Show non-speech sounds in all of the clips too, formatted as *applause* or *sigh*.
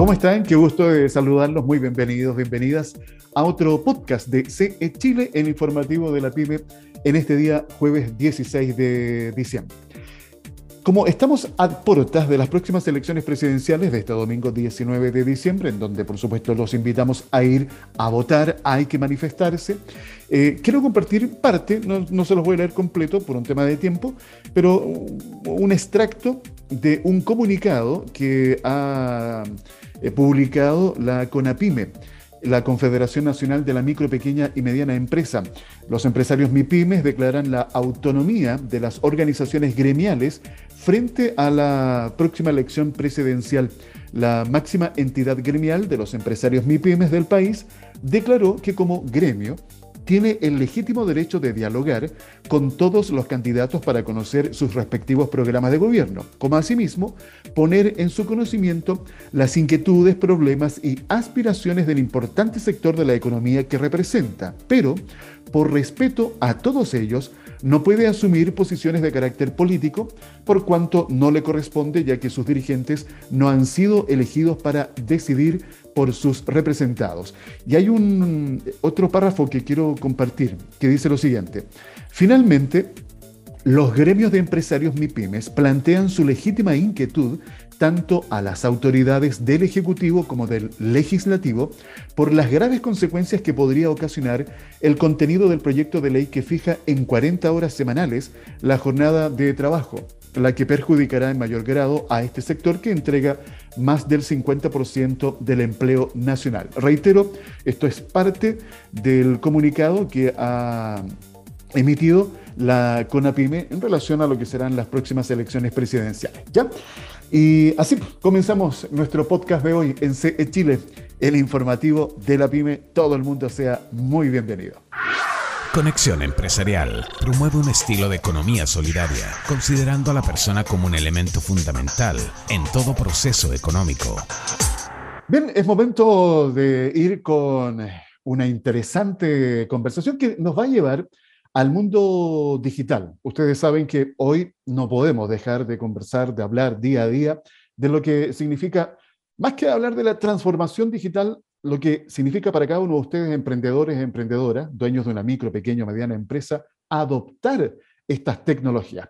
¿Cómo están? Qué gusto de saludarlos. Muy bienvenidos, bienvenidas a otro podcast de CE Chile, el informativo de la PyME, en este día jueves 16 de diciembre. Como estamos a puertas de las próximas elecciones presidenciales de este domingo 19 de diciembre, en donde por supuesto los invitamos a ir a votar, hay que manifestarse, eh, quiero compartir parte, no, no, se los voy a leer completo por un tema de tiempo, pero un extracto de un comunicado que ha eh, publicado la CONAPIME la Confederación Nacional de la Micro, Pequeña y Mediana Empresa. Los empresarios MIPIMES declaran la autonomía de las organizaciones gremiales frente a la próxima elección presidencial. La máxima entidad gremial de los empresarios MIPIMES del país declaró que como gremio tiene el legítimo derecho de dialogar con todos los candidatos para conocer sus respectivos programas de gobierno, como asimismo poner en su conocimiento las inquietudes, problemas y aspiraciones del importante sector de la economía que representa, pero por respeto a todos ellos, no puede asumir posiciones de carácter político por cuanto no le corresponde ya que sus dirigentes no han sido elegidos para decidir por sus representados. Y hay un otro párrafo que quiero compartir que dice lo siguiente. Finalmente, los gremios de empresarios MIPIMES plantean su legítima inquietud tanto a las autoridades del Ejecutivo como del Legislativo por las graves consecuencias que podría ocasionar el contenido del proyecto de ley que fija en 40 horas semanales la jornada de trabajo, la que perjudicará en mayor grado a este sector que entrega más del 50% del empleo nacional. Reitero, esto es parte del comunicado que ha emitido la CONAPIME en relación a lo que serán las próximas elecciones presidenciales. ¿Ya? Y así comenzamos nuestro podcast de hoy en CE Chile, el informativo de la PyME. Todo el mundo sea muy bienvenido. Conexión Empresarial promueve un estilo de economía solidaria, considerando a la persona como un elemento fundamental en todo proceso económico. Bien, es momento de ir con una interesante conversación que nos va a llevar al mundo digital. Ustedes saben que hoy no podemos dejar de conversar, de hablar día a día de lo que significa, más que hablar de la transformación digital, lo que significa para cada uno de ustedes, emprendedores emprendedoras, dueños de una micro, pequeña o mediana empresa, adoptar estas tecnologías.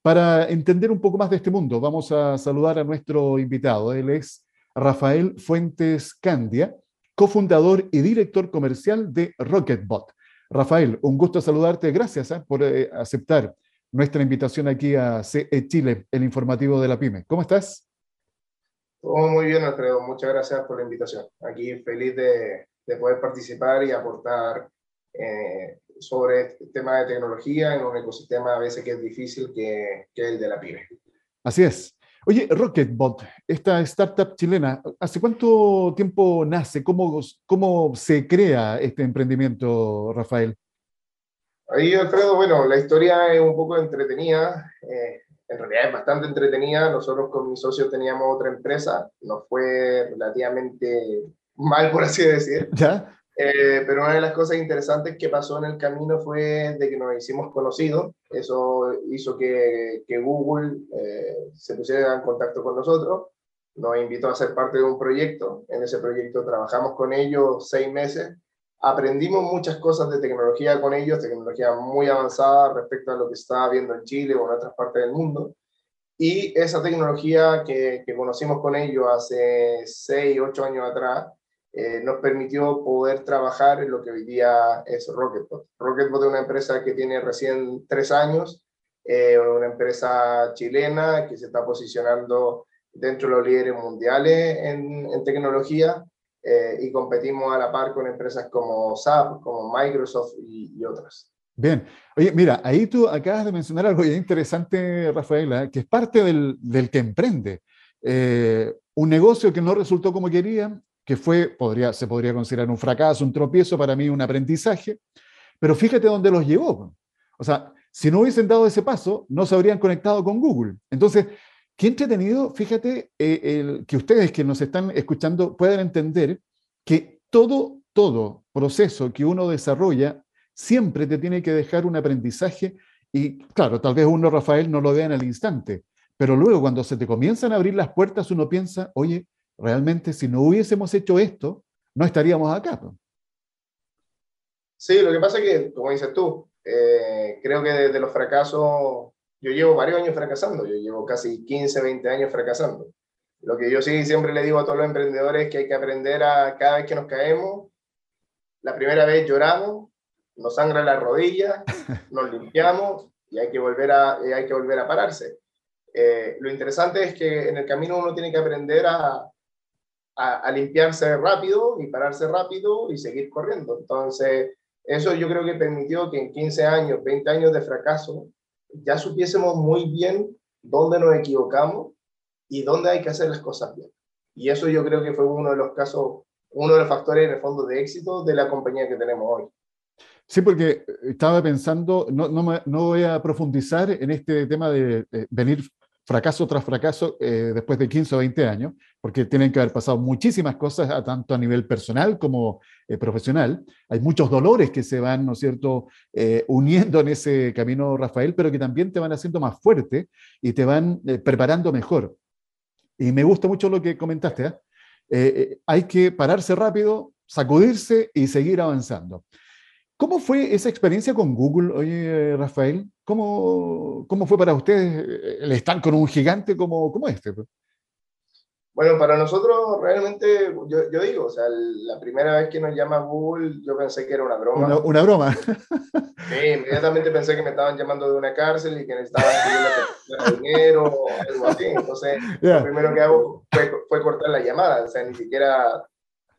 Para entender un poco más de este mundo, vamos a saludar a nuestro invitado. Él es Rafael Fuentes Candia, cofundador y director comercial de Rocketbot. Rafael, un gusto saludarte. Gracias ¿eh? por eh, aceptar nuestra invitación aquí a CE Chile, el informativo de la PyME. ¿Cómo estás? Todo muy bien, Alfredo. Muchas gracias por la invitación. Aquí feliz de, poder participar y aportar eh, sobre este tema de tecnología en un ecosistema a veces que es difícil, que, que el de la PyME. Así es. Oye, Rocketbot, esta startup chilena, ¿hace cuánto tiempo nace? ¿Cómo, cómo se crea este emprendimiento, Rafael? Ahí, Alfredo, bueno, la historia es un poco entretenida. Eh, en realidad es bastante entretenida. Nosotros con mis socios teníamos otra empresa. Nos fue relativamente mal, por así decir. *laughs* ¿Ya? Eh, pero una de las cosas interesantes que pasó en el camino fue de que nos hicimos conocidos. Eso hizo que, que Google eh, se pusiera en contacto con nosotros. Nos invitó a ser parte de un proyecto. En ese proyecto trabajamos con ellos seis meses. Aprendimos muchas cosas de tecnología con ellos, tecnología muy avanzada respecto a lo que estaba viendo en Chile o en otras partes del mundo. Y esa tecnología que, que conocimos con ellos hace seis, ocho años atrás, eh, nos permitió poder trabajar en lo que hoy día es Rocketbot. Rocketbot es una empresa que tiene recién tres años, eh, una empresa chilena que se está posicionando dentro de los líderes mundiales en, tecnología eh, y competimos a la par con empresas como SAP, como Microsoft y, otras. Bien, oye, mira, ahí tú acabas de mencionar algo interesante, Rafaela, que es parte del, del que emprende. un negocio que no resultó como quería, que fue, podría, se podría considerar un fracaso, un tropiezo, para mí un aprendizaje, pero fíjate dónde los llevó. O sea, si no hubiesen dado ese paso, no se habrían conectado con Google. Entonces, qué entretenido, fíjate, eh, que ustedes que nos están escuchando puedan entender que todo, todo proceso que uno desarrolla siempre te tiene que dejar un aprendizaje y claro, tal vez uno, Rafael, no lo vea en el instante, pero luego cuando se te comienzan a abrir las puertas, uno piensa, oye, realmente si no hubiésemos hecho esto, no estaríamos acá. Sí, lo que pasa es que, como dices tú, eh, creo que desde los fracasos, yo llevo varios años fracasando, yo llevo casi 15, 20 años fracasando. Lo que yo sí siempre le digo a todos los emprendedores es que hay que aprender a cada vez que nos caemos, la primera vez lloramos, nos sangra la rodilla, *laughs* nos limpiamos y hay que volver a, hay que volver a pararse. Eh, lo interesante es que en el camino uno tiene que aprender a, a, a, limpiarse rápido y pararse rápido y seguir corriendo. Entonces, eso yo creo que permitió que en 15 años, 20 años de fracaso, ya supiésemos muy bien dónde nos equivocamos y dónde hay que hacer las cosas bien. Y eso yo creo que fue uno de los casos, uno de los factores en el fondo de éxito de la compañía que tenemos hoy. Sí, porque estaba pensando, no, no, no voy a profundizar en este tema de, de venir fracaso tras fracaso eh, después de 15 o 20 años, porque tienen que haber pasado muchísimas cosas, a, tanto a nivel personal como eh, profesional. Hay muchos dolores que se van, ¿no cierto?, eh, uniendo en ese camino, Rafael, pero que también te van haciendo más fuerte y te van preparando mejor. Y me gusta mucho lo que comentaste. hay que pararse rápido, sacudirse y seguir avanzando. ¿Cómo fue esa experiencia con Google, oye, Rafael? ¿Cómo, cómo fue para ustedes el estar con un gigante como, como este? Bueno, para nosotros realmente, yo, yo, digo, o sea, la primera vez que nos llama Google, yo pensé que era una broma. Una, una broma. Sí, inmediatamente pensé que me estaban llamando de una cárcel y que necesitaban dinero o algo así. Entonces, yeah. lo primero que hago fue, fue, cortar la llamada, o sea, ni siquiera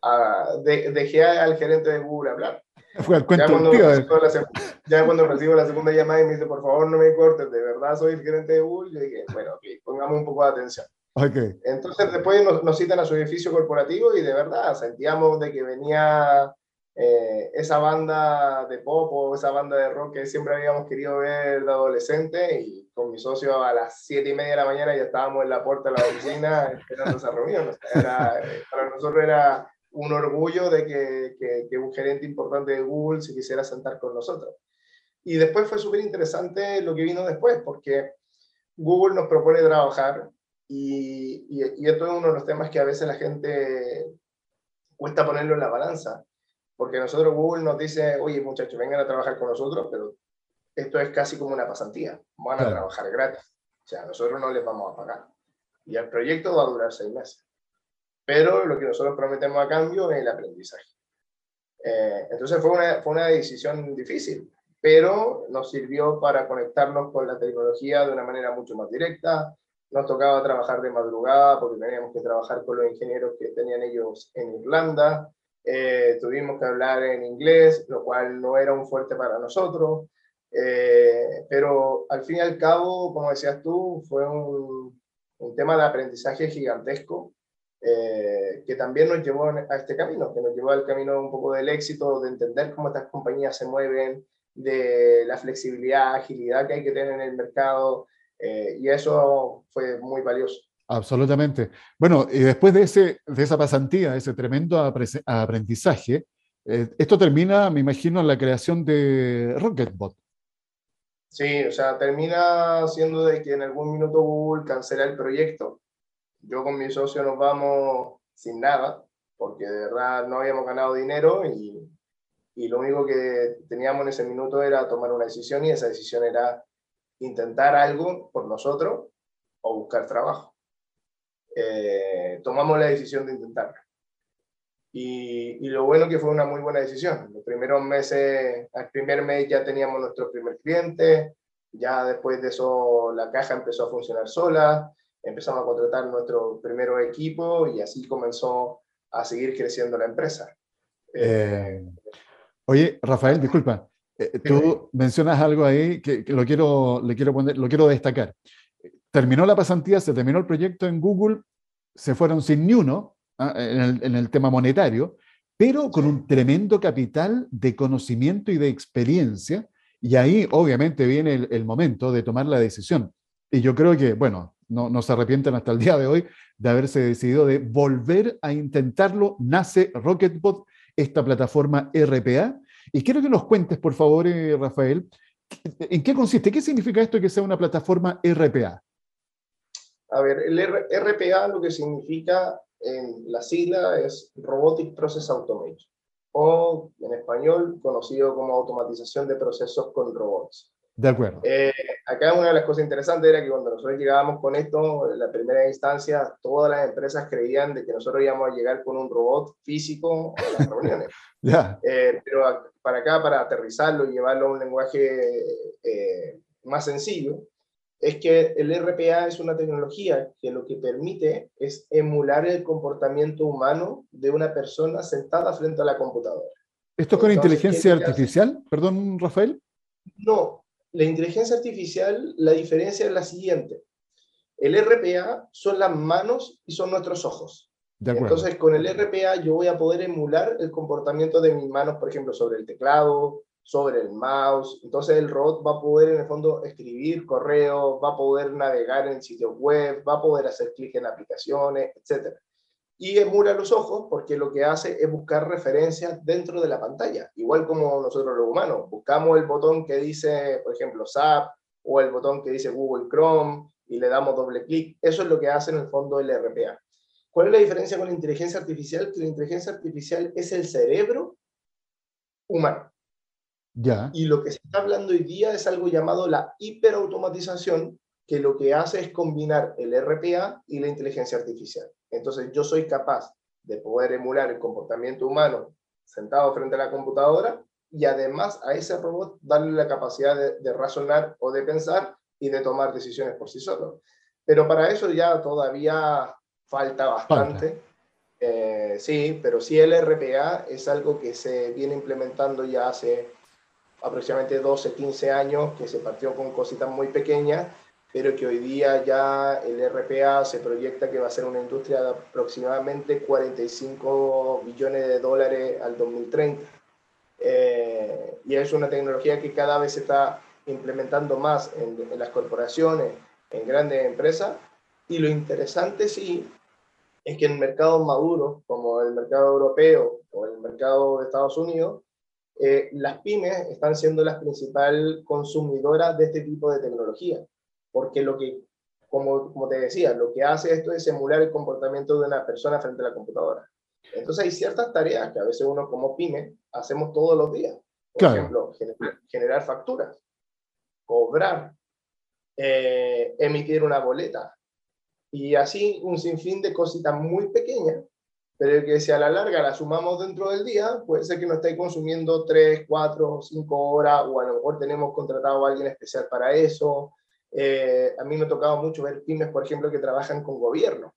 uh, de, dejé al gerente de Google hablar. Fue al cuento ya, cuando tío, la, ya cuando recibo la segunda llamada y me dice, por favor, no me cortes, de verdad soy el gerente de Google, yo dije, bueno, okay, pongamos un poco de atención. Okay. Entonces después nos, nos, citan a su edificio corporativo y de verdad sentíamos de que venía eh, esa banda de pop o esa banda de rock que siempre habíamos querido ver de adolescente y con mi socio a las siete y media de la mañana ya estábamos en la puerta de la oficina esperando esa reunión. O sea, era, para nosotros era un orgullo de que, que, que, un gerente importante de Google se quisiera sentar con nosotros. Y después fue súper interesante lo que vino después, porque Google nos propone trabajar y, y, y, esto es uno de los temas que a veces la gente cuesta ponerlo en la balanza, porque nosotros Google nos dice, oye muchachos, vengan a trabajar con nosotros, pero esto es casi como una pasantía, van a trabajar gratis, o sea, nosotros no les vamos a pagar. Y el proyecto va a durar seis meses. Pero lo que nosotros prometemos a cambio es el aprendizaje. Eh, entonces fue una, fue una decisión difícil, pero nos sirvió para conectarnos con la tecnología de una manera mucho más directa, nos tocaba trabajar de madrugada porque teníamos que trabajar con los ingenieros que tenían ellos en Irlanda. Eh, tuvimos que hablar en inglés, lo cual no era un fuerte para nosotros. Eh, pero al fin y al cabo, como decías tú, fue un, un tema de aprendizaje gigantesco eh, que también nos llevó a este camino, que nos llevó al camino un poco del éxito, de entender cómo estas compañías se mueven, de la flexibilidad, agilidad que hay que tener en el mercado, eh, y eso fue muy valioso. Absolutamente. Bueno, y después de, ese, de esa pasantía, ese tremendo aprendizaje, eh, esto termina, me imagino, en la creación de Rocketbot. Sí, o sea, termina siendo de que en algún minuto Google cancela el proyecto. Yo con mi socio nos vamos sin nada, porque de verdad no habíamos ganado dinero y, y lo único que teníamos en ese minuto era tomar una decisión y esa decisión era intentar algo por nosotros o buscar trabajo. Eh, tomamos la decisión de intentarlo. Y, y, lo bueno que fue una muy buena decisión. Los primeros meses, al primer mes ya teníamos nuestro primer cliente, ya después de eso la caja empezó a funcionar sola, empezamos a contratar nuestro primer equipo y así comenzó a seguir creciendo la empresa. Eh, oye, Rafael, disculpa, eh, tú mencionas algo ahí que, que, lo, quiero, le quiero poner, lo quiero destacar. Terminó la pasantía, se terminó el proyecto en Google, se fueron sin ni uno ¿ah? en, el, en, el, tema monetario, pero con un tremendo capital de conocimiento y de experiencia. Y ahí obviamente viene el, el momento de tomar la decisión. Y yo creo que, bueno, no, no, se arrepienten hasta el día de hoy de haberse decidido de volver a intentarlo. Nace Rocketbot, esta plataforma RPA, y quiero que nos cuentes, por favor, eh, Rafael, ¿en qué consiste? ¿Qué significa esto que sea una plataforma RPA? A ver, el RPA lo que significa en la sigla es Robotic Process Automation, o en español conocido como automatización de procesos con robots. De acuerdo. Eh, acá una de las cosas interesantes era que cuando nosotros llegábamos con esto, en la primera instancia, todas las empresas creían de que nosotros íbamos a llegar con un robot físico a las *laughs* reuniones. Ya. Eh, pero para acá, para aterrizarlo y llevarlo a un lenguaje eh, más sencillo, es que el RPA es una tecnología que lo que permite es emular el comportamiento humano de una persona sentada frente a la computadora. ¿Esto es con inteligencia artificial? Perdón, Rafael. No, la inteligencia artificial, la diferencia es la siguiente. El RPA son las manos y son nuestros ojos. Entonces, con el RPA yo voy a poder emular el comportamiento de mis manos, por ejemplo, sobre el teclado, sobre el mouse. Entonces, el robot va a poder, en el fondo, escribir correos, va a poder navegar en sitios web, va a poder hacer clic en aplicaciones, etc y emula los ojos porque lo que hace es buscar referencias dentro de la pantalla, igual como nosotros los humanos. Buscamos el botón que dice, por ejemplo, SAP o el botón que dice Google Chrome y le damos doble clic. Eso es lo que hace en el fondo el RPA. ¿Cuál es la diferencia con la inteligencia artificial? Que la inteligencia artificial es el cerebro humano. Ya. Y lo que se está hablando hoy día es algo llamado la hiperautomatización, que lo que hace es combinar el RPA y la inteligencia artificial. Entonces yo soy capaz de poder emular el comportamiento humano sentado frente a la computadora y además a ese robot darle la capacidad de, razonar o de pensar y de tomar decisiones por sí solo. Pero para eso ya todavía falta bastante. Eh, sí, pero sí el RPA es algo que se viene implementando ya hace aproximadamente 12, 15 años, que se partió con cositas muy pequeñas pero que hoy día ya el RPA se proyecta que va a ser una industria de aproximadamente 45 billones de dólares al 2030. Eh, y es una tecnología que cada vez se está implementando más en, las corporaciones, en grandes empresas. Y lo interesante sí es que en mercados maduros, como el mercado europeo o el mercado de Estados Unidos, eh, las pymes están siendo las principales consumidoras de este tipo de tecnología porque lo que, como, como te decía, lo que hace esto es emular el comportamiento de una persona frente a la computadora. Entonces hay ciertas tareas que a veces uno como pyme hacemos todos los días. Por ejemplo, generar, facturas, cobrar, eh, emitir una boleta. Y así un sinfín de cositas muy pequeñas, pero que si a la larga la sumamos dentro del día, puede ser que no esté consumiendo 3, 4, 5 horas, o a lo mejor tenemos contratado a alguien especial para eso, eh, a mí me ha tocado mucho ver pymes, por ejemplo, que trabajan con gobierno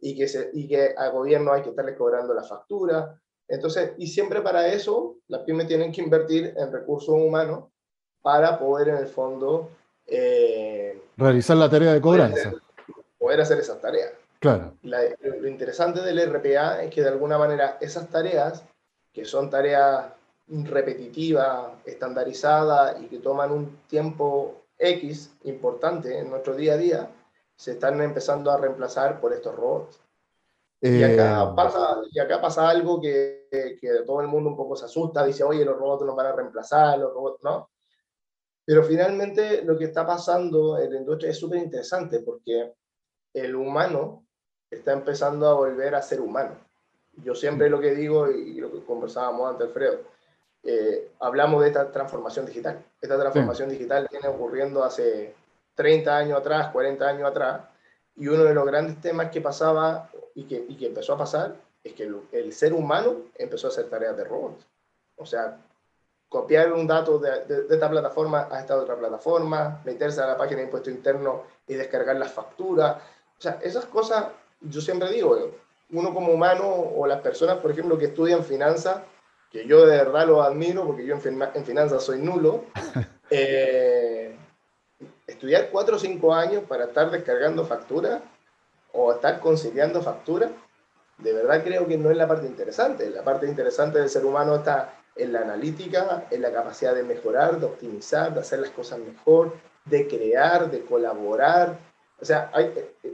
y que, se, y que a gobierno hay que estarles cobrando la factura. Entonces, y siempre para eso, las pymes tienen que invertir en recursos humanos para poder en el fondo... Eh, Realizar la tarea de cobranza. Poder hacer, esas tareas. Claro. lo interesante del RPA es que de alguna manera esas tareas, que son tareas repetitivas, estandarizadas y que toman un tiempo X importante en nuestro día a día se están empezando a reemplazar por estos robots. Y, acá eh, pasa, y acá pasa algo que, que, todo el mundo un poco se asusta, dice, oye, los robots nos van a reemplazar, los robots, ¿no? Pero finalmente lo que está pasando en la industria es súper interesante porque el humano está empezando a volver a ser humano. Yo siempre lo que digo, y lo que conversábamos antes, Alfredo, eh, hablamos de esta transformación digital. Esta transformación digital viene ocurriendo hace 30 años atrás, 40 años atrás, y uno de los grandes temas que pasaba y que, y que empezó a pasar es que el, ser humano empezó a hacer tareas de robots. O sea, copiar un dato de, de, esta plataforma a esta otra plataforma, meterse a la página de impuesto interno y descargar las facturas. O sea, esas cosas, yo siempre digo, uno como humano o las personas, por ejemplo, que estudian finanzas, que yo de verdad lo admiro porque yo en, finanzas soy nulo, *laughs* eh, estudiar cuatro o cinco años para estar descargando facturas o estar conciliando facturas, de verdad creo que no es la parte interesante. La parte interesante del ser humano está en la analítica, en la capacidad de mejorar, de optimizar, de hacer las cosas mejor, de crear, de colaborar. O sea,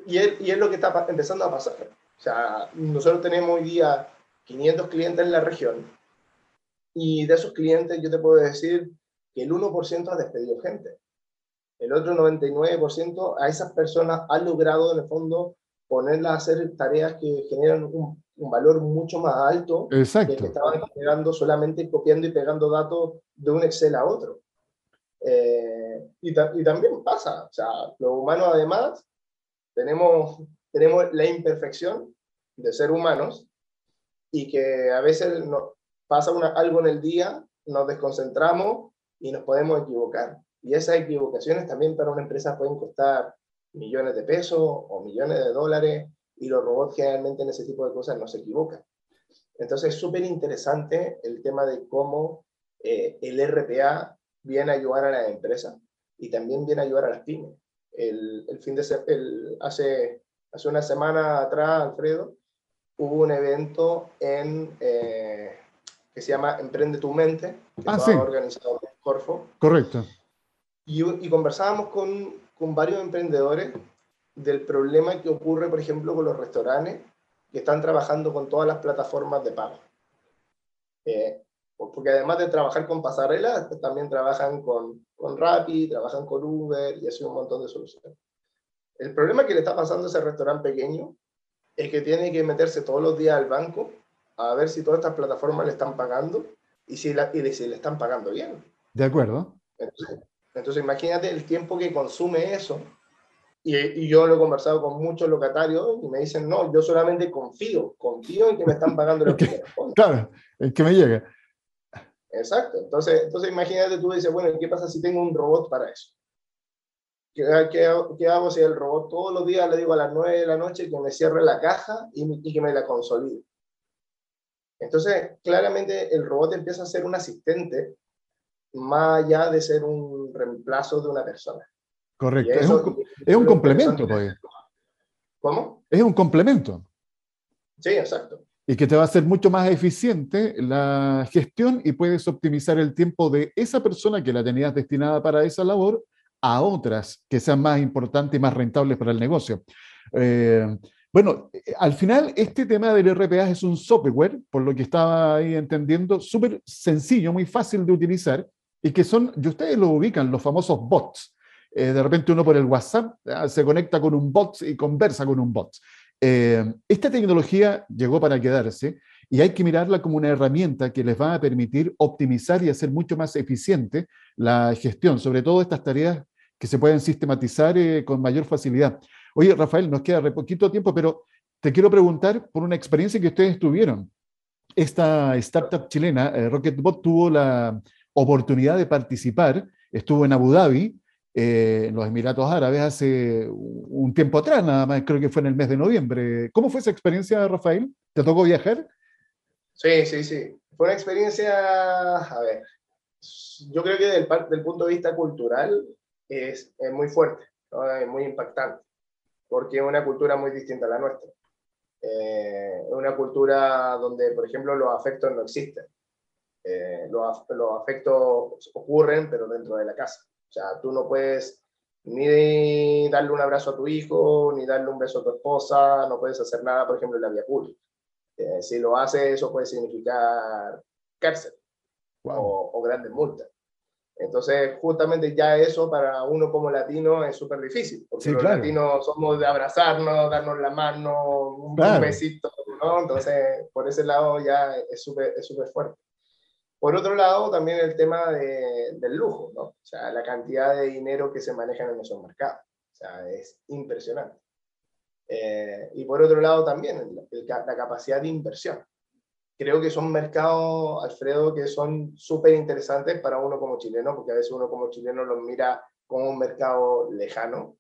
y, es, y es lo que está empezando a pasar. O sea, nosotros tenemos hoy día 500 clientes en la región y de esos clientes yo te puedo decir que el 1% ha despedido gente. El otro 99% a esas personas han logrado en el fondo ponerlas a hacer tareas que generan un, valor mucho más alto Exacto. que estaban generando solamente copiando y pegando datos de un Excel a otro. Eh, y, y, también pasa, o sea, los humanos además tenemos, tenemos la imperfección de ser humanos y que a veces nos pasa algo en el día, nos desconcentramos y nos podemos equivocar. Y esas equivocaciones también para una empresa pueden costar millones de pesos o millones de dólares y los robots generalmente en ese tipo de cosas no se equivocan. Entonces es súper interesante el tema de cómo eh, el RPA viene a ayudar a las empresas y también viene a ayudar a las pymes. El fin de el, hace, hace una semana atrás, Alfredo, hubo un evento en, eh, que se llama Emprende tu Mente, que ah, estaba organizado por Corfo. Correcto. Y, y conversábamos con, con varios emprendedores del problema que ocurre, por ejemplo, con los restaurantes que están trabajando con todas las plataformas de pago. Eh, porque además de trabajar con pasarelas, también trabajan con, con Rappi, trabajan con Uber y así un montón de soluciones. El problema que le está pasando a ese restaurante pequeño es que tiene que meterse todos los días al banco a ver si todas estas plataformas le están pagando y si, la, y si le están pagando bien. De acuerdo. Entonces, entonces, imagínate el tiempo que consume eso. Y, y, yo lo he conversado con muchos locatarios y me dicen, no, yo solamente confío, confío en que me están pagando lo que Claro, el que me llega. Exacto. Entonces, entonces imagínate, tú dices, bueno, ¿qué pasa si tengo un robot para eso? ¿Qué, qué, qué hago si el robot todos los días le digo a las 9 de la noche que me cierre la caja y, y que me la consolide? Entonces, claramente el robot empieza a ser un asistente más allá de ser un reemplazo de una persona. Correcto. es un, es un complemento, pues. ¿Cómo? Es un complemento. Sí, exacto. Y que te va a hacer mucho más eficiente la gestión y puedes optimizar el tiempo de esa persona que la tenías destinada para esa labor a otras que sean más importantes y más rentables para el negocio. Eh, bueno, al final este tema del RPA es un software, por lo que estaba ahí entendiendo, súper sencillo, muy fácil de utilizar y que son, y ustedes lo ubican, los famosos bots. Eh, de repente uno por el WhatsApp se conecta con un bot y conversa con un bot. Eh, esta tecnología llegó para quedarse y hay que mirarla como una herramienta que les va a permitir optimizar y hacer mucho más eficiente la gestión, sobre todo estas tareas que se pueden sistematizar eh, con mayor facilidad. Oye, Rafael, nos queda poquito tiempo, pero te quiero preguntar por una experiencia que ustedes tuvieron. Esta startup chilena, Rocketbot, tuvo la oportunidad de participar, estuvo en Abu Dhabi, eh, en los Emiratos Árabes, hace un tiempo atrás, nada más, creo que fue en el mes de noviembre. ¿Cómo fue esa experiencia, Rafael? ¿Te tocó viajar? Sí, sí, sí. Fue una experiencia, a ver, yo creo que del, del punto de vista cultural es, es muy fuerte, es muy impactante, porque es una cultura muy distinta a la nuestra. Eh, es una cultura donde, por ejemplo, los afectos no existen. Eh, los, los, afectos ocurren, pero dentro de la casa. O sea, tú no puedes ni darle un abrazo a tu hijo, ni darle un beso a tu esposa, no puedes hacer nada, por ejemplo, en la vía pública. Eh, si lo haces, eso puede significar cárcel o, o, grandes multas. Entonces, justamente ya eso para uno como latino es súper difícil, porque los latinos somos de abrazarnos, darnos la mano, un, claro. besito, ¿no? Entonces, por ese lado ya es súper es súper fuerte. Por otro lado, también el tema de, del lujo, ¿no? O sea, la cantidad de dinero que se maneja en esos mercados. O sea, es impresionante. Eh, y por otro lado también el, el, la capacidad de inversión. Creo que son mercados, Alfredo, que son súper interesantes para uno como chileno, porque a veces uno como chileno los mira como un mercado lejano.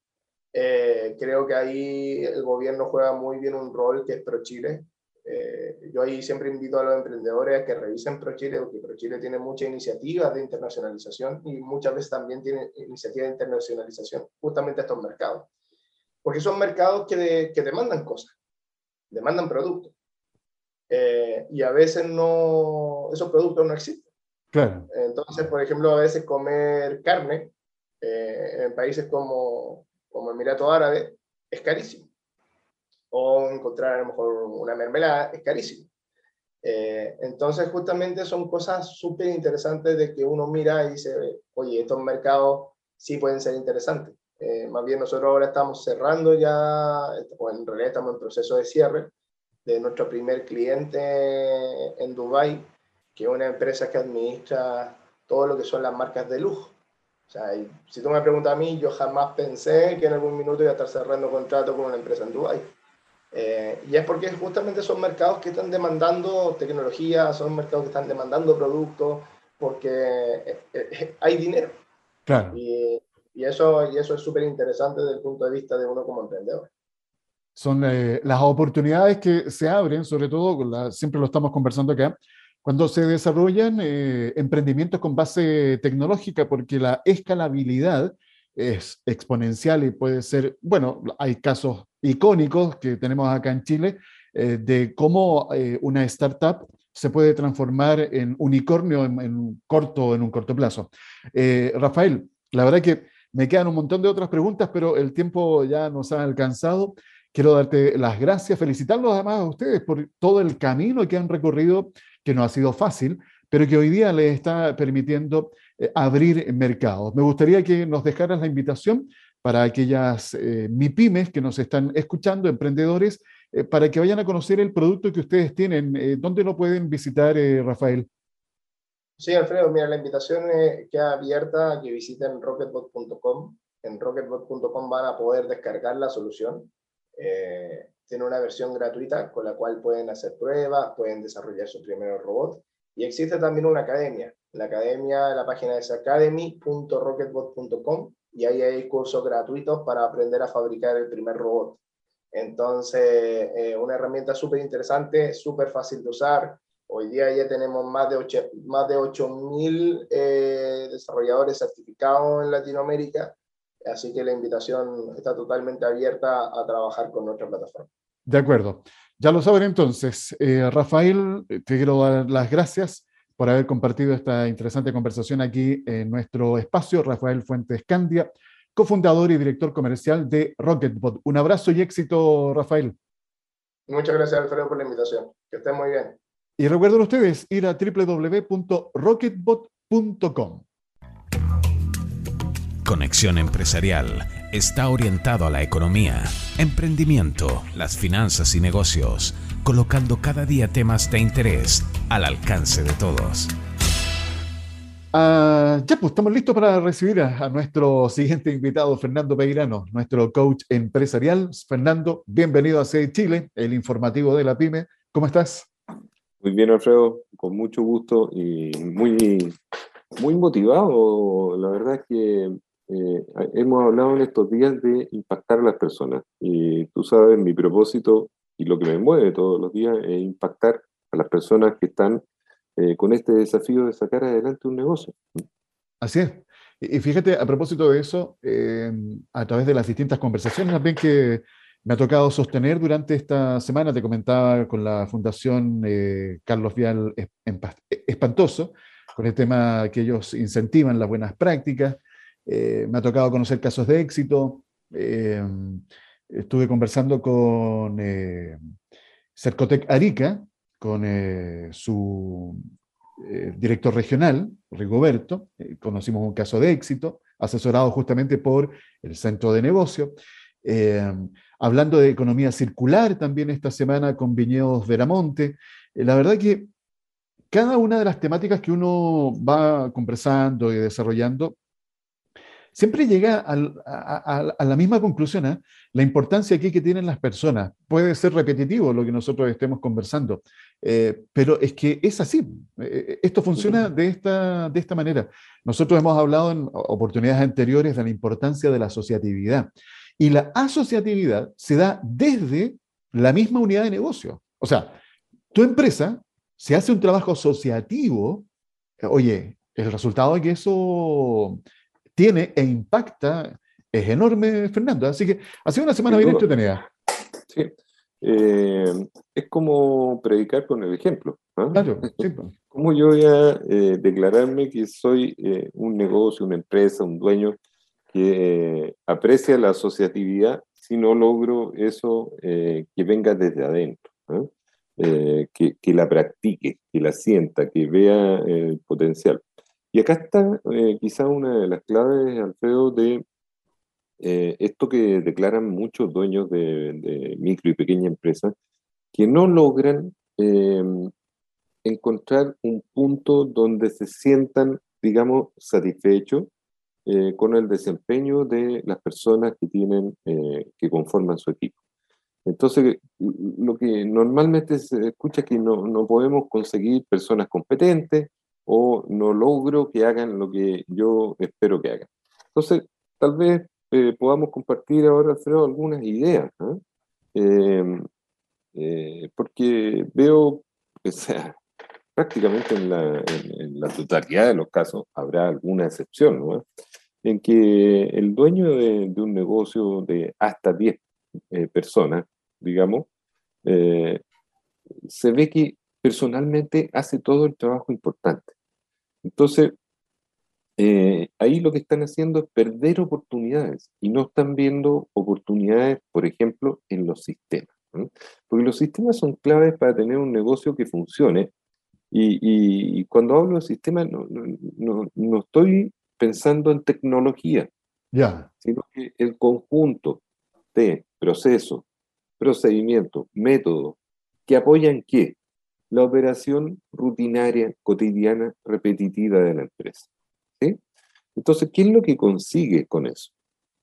Eh, creo que ahí el gobierno juega muy bien un rol que es pro Chile, eh, yo ahí siempre invito a los emprendedores a que revisen ProChile, porque ProChile tiene muchas iniciativas de internacionalización y muchas veces también tiene iniciativas de internacionalización justamente estos mercados. Porque son mercados que, de, que demandan cosas, demandan productos. Eh, y a veces no, esos productos no existen. Claro. Entonces, por ejemplo, a veces comer carne eh, en países como, como Emirato Árabe es carísimo o encontrar a lo mejor una mermelada es carísimo. Eh, entonces, justamente son cosas súper interesantes de que uno mira y dice, oye, estos mercados sí pueden ser interesantes. Eh, más bien nosotros ahora estamos cerrando ya, o en realidad estamos en proceso de cierre de nuestro primer cliente en Dubai, que es una empresa que administra todo lo que son las marcas de lujo. O sea, si tú me preguntas a mí, yo jamás pensé que en algún minuto iba a estar cerrando contrato con una empresa en Dubai. Eh, y es porque justamente son mercados que están demandando tecnología, son mercados que están demandando productos, porque eh, eh, hay dinero. Claro. Y, y, eso, y eso es súper interesante desde el punto de vista de uno como emprendedor. Son las oportunidades que se abren, sobre todo, siempre lo estamos conversando acá, cuando se desarrollan eh, emprendimientos con base tecnológica, porque la escalabilidad es exponencial y puede ser, bueno, hay casos icónicos que tenemos acá en Chile eh, de cómo eh, una startup se puede transformar en unicornio en, en, corto, en un corto plazo. Rafael, la verdad que me quedan un montón de otras preguntas, pero el tiempo ya nos ha alcanzado. Quiero darte las gracias, felicitarlos además a ustedes por todo el camino que han recorrido que no ha sido fácil, pero que hoy día les está permitiendo eh, abrir mercados. Me gustaría que nos dejaras la invitación para aquellas eh, MIPIMES que nos están escuchando, emprendedores, eh, para que vayan a conocer el producto que ustedes tienen. ¿Dónde lo pueden visitar, Rafael? Sí, Alfredo, mira, la invitación queda abierta a que visiten rocketbot.com. En rocketbot.com van a poder descargar la solución tiene una versión gratuita con la cual pueden hacer pruebas, pueden desarrollar su primer robot. Y existe también una academia. La academia, la página es academy.rocketbot.com y ahí hay cursos gratuitos para aprender a fabricar el primer robot. Entonces, eh, una herramienta súper interesante, súper fácil de usar. Hoy día ya tenemos más de 8.000 más de 8, eh, desarrolladores certificados en Latinoamérica Así que la invitación está totalmente abierta a trabajar con nuestra plataforma. De acuerdo. Ya lo saben entonces. Eh, Rafael, te quiero dar las gracias por haber compartido esta interesante conversación aquí en nuestro espacio. Rafael Fuentes Candia, cofundador y director comercial de Rocketbot. Un abrazo y éxito, Rafael. Muchas gracias, Alfredo, por la invitación. Que estén muy bien. Y recuerden ustedes ir a www.rocketbot.com. Conexión Empresarial está orientado a la economía, emprendimiento, las finanzas y negocios, colocando cada día temas de interés al alcance de todos. Ah, ya, pues estamos listos para recibir a, nuestro siguiente invitado, Fernando Peirano, nuestro coach empresarial. Fernando, bienvenido a C Chile, el informativo de la PyME. ¿Cómo estás? Muy bien, Alfredo, con mucho gusto y muy, muy motivado. La verdad es que eh, hemos hablado en estos días de impactar a las personas. Y tú sabes, mi propósito y lo que me mueve todos los días es impactar a las personas que están eh, con este desafío de sacar adelante un negocio. Así es. Y fíjate, a propósito de eso, eh, a través de las distintas conversaciones también que me ha tocado sostener durante esta semana, te comentaba con la Fundación Carlos Vial Espantoso, con el tema que ellos incentivan las buenas prácticas, eh, me ha tocado conocer casos de éxito. Eh, estuve conversando con eh, Cercotec Arica, con su director regional, Rigoberto. conocimos un caso de éxito, asesorado justamente por el Centro de Negocio. hablando de economía circular también esta semana con Viñedos Veramonte. la verdad que cada una de las temáticas que uno va conversando y desarrollando siempre llega a, la misma conclusión, ¿eh? la importancia aquí que tienen las personas. Puede ser repetitivo lo que nosotros estemos conversando, eh, pero es que es así. Eh, esto funciona de esta, de esta manera. Nosotros hemos hablado en oportunidades anteriores de la importancia de la asociatividad. Y la asociatividad se da desde la misma unidad de negocio. O sea, tu empresa, se hace un trabajo asociativo, oye, el resultado de que eso tiene e impacta es enorme, Fernando. Así que ha sido una semana bien entretenida. Sí. Eh, es como predicar con el ejemplo. ¿ah? Claro, sí. Pues. *laughs* ¿Cómo yo voy a eh, declararme que soy eh, un negocio, una empresa, un dueño que aprecia la asociatividad si no logro eso que venga desde adentro? ¿ah? Que, que, la practique, que la sienta, que vea el potencial. Y acá está eh, una de las claves, Alfredo, de eh, esto que declaran muchos dueños de, micro y pequeña empresas, que no logran em, encontrar un punto donde se sientan, digamos, satisfechos eh, con el desempeño de las personas que tienen, eh, que conforman su equipo. Entonces, lo que normalmente se escucha es que no, no podemos conseguir personas competentes o no logro que hagan lo que yo espero que hagan. Entonces, tal vez eh, podamos compartir ahora, Alfredo, algunas ideas, ¿ah? em, eh, porque veo, *laughs* o prácticamente en la, totalidad de los casos habrá alguna excepción, ¿no? en que el dueño de, de un negocio de hasta 10 eh, personas, digamos, se ve que personalmente hace todo el trabajo importante. Entonces, eh, ahí lo que están haciendo es perder oportunidades y no están viendo oportunidades, por ejemplo, en los sistemas. Porque los sistemas son claves para tener un negocio que funcione. Y, cuando hablo de sistemas, no, no, no, estoy pensando en tecnología, ya sino que el conjunto de procesos, procedimientos, métodos, que apoyan qué? La operación rutinaria, cotidiana, repetitiva de la empresa. Entonces, ¿qué es lo que consigue con eso?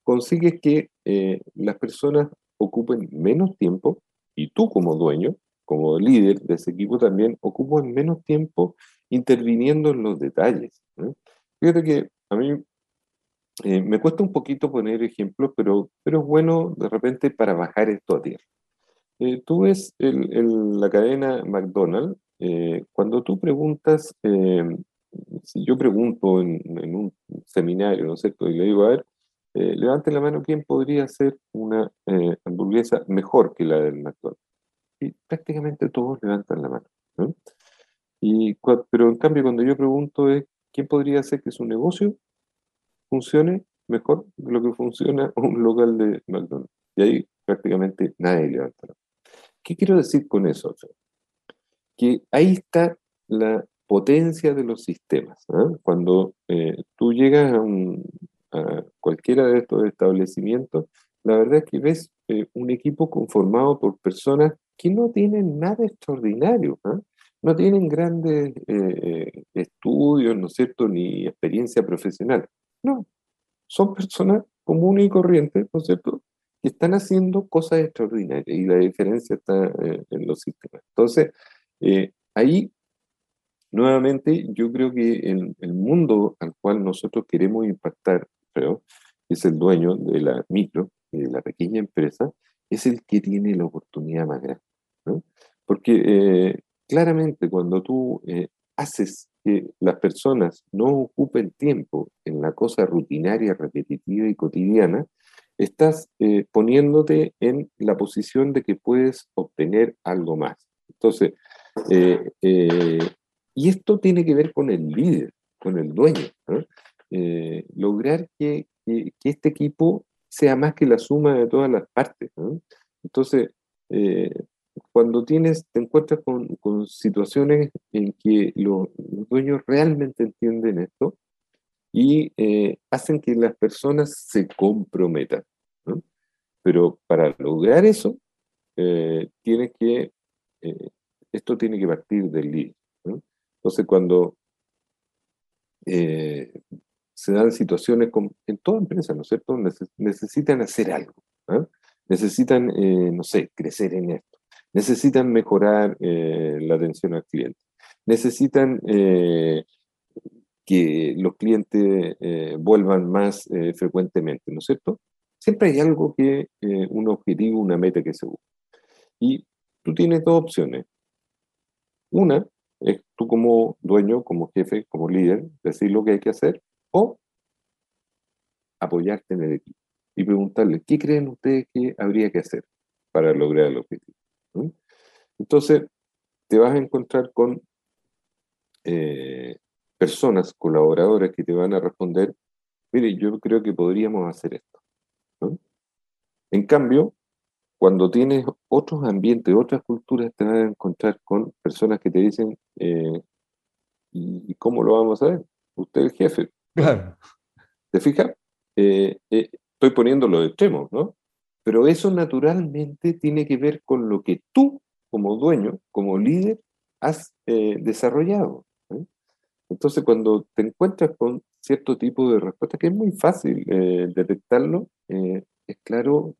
Consigue que eh, las personas ocupen menos tiempo y tú como dueño, como líder de ese equipo también, ocupen menos tiempo interviniendo en los detalles. Fíjate que a mí eh, me cuesta un poquito poner ejemplos, pero, pero es bueno de repente para bajar esto a tierra. Eh, tú ves la cadena McDonald's, cuando tú preguntas si yo pregunto en, un seminario, ¿no es cierto? Y le digo, a ver, eh, levanten la mano, ¿quién podría hacer una eh, hamburguesa mejor que la del McDonald's? Y prácticamente todos levantan la mano. Y, pero en cambio, cuando yo pregunto es, ¿quién podría hacer que su negocio funcione mejor que lo que funciona un local de McDonald's? Y ahí prácticamente nadie levanta la mano. ¿Qué quiero decir con eso? Que ahí está la potencia de los sistemas. ¿ah? Cuando eh, tú llegas a, cualquiera de estos establecimientos, la verdad es que ves eh, un equipo conformado por personas que no tienen nada extraordinario, ¿ah? no tienen grandes eh, estudios, ¿no es cierto?, ni experiencia profesional. No, son personas comunes y corrientes, ¿no es cierto?, que están haciendo cosas extraordinarias y la diferencia está en los sistemas. Entonces, ahí Nuevamente, yo creo que el, mundo al cual nosotros queremos impactar, creo, es el dueño de la micro de la pequeña empresa, es el que tiene la oportunidad más grande. Porque eh, claramente cuando tú eh, haces que las personas no ocupen tiempo en la cosa rutinaria, repetitiva y cotidiana, estás eh, poniéndote en la posición de que puedes obtener algo más. Entonces, y esto tiene que ver con el líder, con el dueño. Eh, lograr que, este equipo sea más que la suma de todas las partes. Entonces, eh, cuando tienes, te encuentras con, situaciones en que los dueños realmente entienden esto y eh, hacen que las personas se comprometan. Pero para lograr eso, tiene que, esto tiene que partir del líder. Entonces, cuando eh, se dan situaciones en toda empresa, ¿no es cierto? necesitan hacer algo, necesitan, eh, no sé, crecer en esto, necesitan mejorar eh, la atención al cliente, necesitan que los clientes vuelvan más frecuentemente, ¿no es cierto? Siempre hay algo que, un objetivo, una meta que se busca. Y tú tienes dos opciones. Una es tú como dueño, como jefe, como líder, decir lo que hay que hacer o apoyarte en el equipo y preguntarle, ¿qué creen ustedes que habría que hacer para lograr el objetivo? ¿Mm? Entonces, te vas a encontrar con eh, personas, colaboradores que te van a responder, mire, yo creo que podríamos hacer esto. En cambio, cuando tienes otros ambientes, otras culturas, te vas a encontrar con personas que te dicen, eh, ¿y cómo lo vamos a ver? Usted es el jefe. Claro. ¿Te fijas? Eh, eh, estoy poniendo los extremos, ¿no? Pero eso naturalmente tiene que ver con lo que tú, como dueño, como líder, has desarrollado. Entonces, cuando te encuentras con cierto tipo de respuesta, que es muy fácil eh, detectarlo, eh, es claro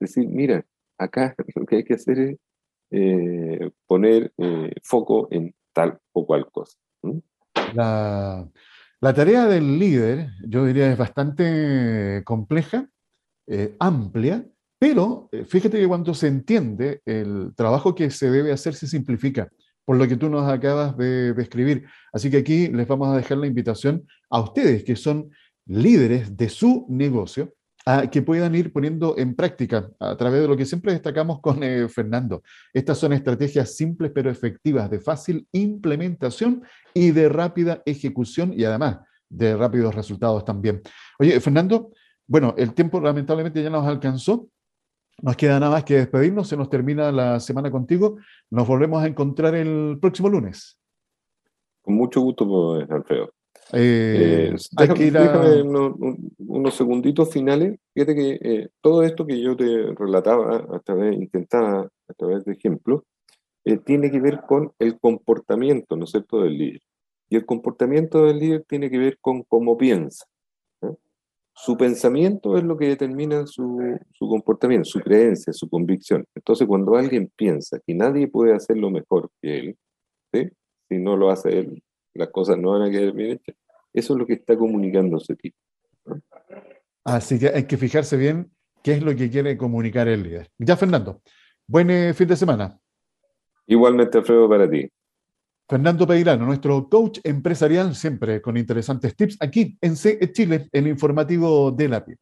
decir, mira, acá *laughs* lo que hay que hacer es poner foco en tal o cual cosa. La, la, tarea del líder, yo diría, es bastante compleja, amplia, pero fíjate que cuando se entiende el trabajo que se debe hacer se simplifica por lo que tú nos acabas de describir. Así que aquí les vamos a dejar la invitación a ustedes que son líderes de su negocio a que puedan ir poniendo en práctica a través de lo que siempre destacamos con eh, Fernando. Estas son estrategias simples pero efectivas, de fácil implementación y de rápida ejecución y además de rápidos resultados también. Oye, Fernando, bueno, el tiempo lamentablemente ya nos alcanzó, nos queda nada más que despedirnos, se nos termina la semana contigo. Nos volvemos a encontrar el próximo lunes. Con mucho gusto, pues, Alfredo. Eh, eh, déjame, unos, segunditos finales. Fíjate que eh, todo esto que yo te relataba a través, intentaba a través de ejemplos, tiene que ver con el comportamiento, ¿no es cierto?, del líder. Y el comportamiento del líder tiene que ver con cómo piensa. Su pensamiento es lo que determina su, su, comportamiento, su creencia, su convicción. Entonces, cuando alguien piensa que nadie puede hacerlo mejor que él, si no lo hace él, las cosas no van a quedar bien hechas. Eso es lo que está comunicando ese tipo. Así que hay que fijarse bien qué es lo que quiere comunicar el líder. Ya, Fernando, buen eh, fin de semana. Igualmente, Alfredo, para ti. Fernando Peirano, nuestro coach empresarial, siempre con interesantes tips aquí en CE Chile, el informativo de la PYME.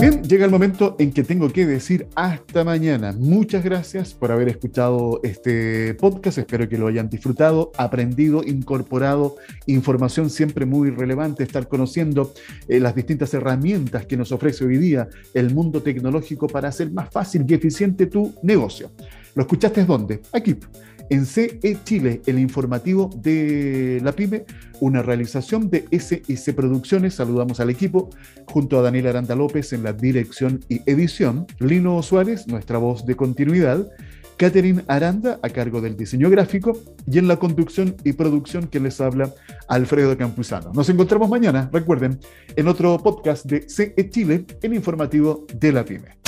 Bien, llega el momento en que tengo que decir hasta mañana. Muchas gracias por haber escuchado este podcast. Espero que lo hayan disfrutado, aprendido, incorporado información siempre muy relevante, estar conociendo eh, las distintas herramientas que nos ofrece hoy día el mundo tecnológico para hacer más fácil y eficiente tu negocio. ¿Lo escuchaste dónde? Aquí en CE Chile, el informativo de la PyME, una realización de SS Producciones. Saludamos al equipo, junto a Daniel Aranda López en la dirección y edición, Lino Suárez, nuestra voz de continuidad, Catherine Aranda a cargo del diseño gráfico y en la conducción y producción que les habla Alfredo Campuzano. Nos encontramos mañana, recuerden, en otro podcast de CE Chile, el informativo de la PyME.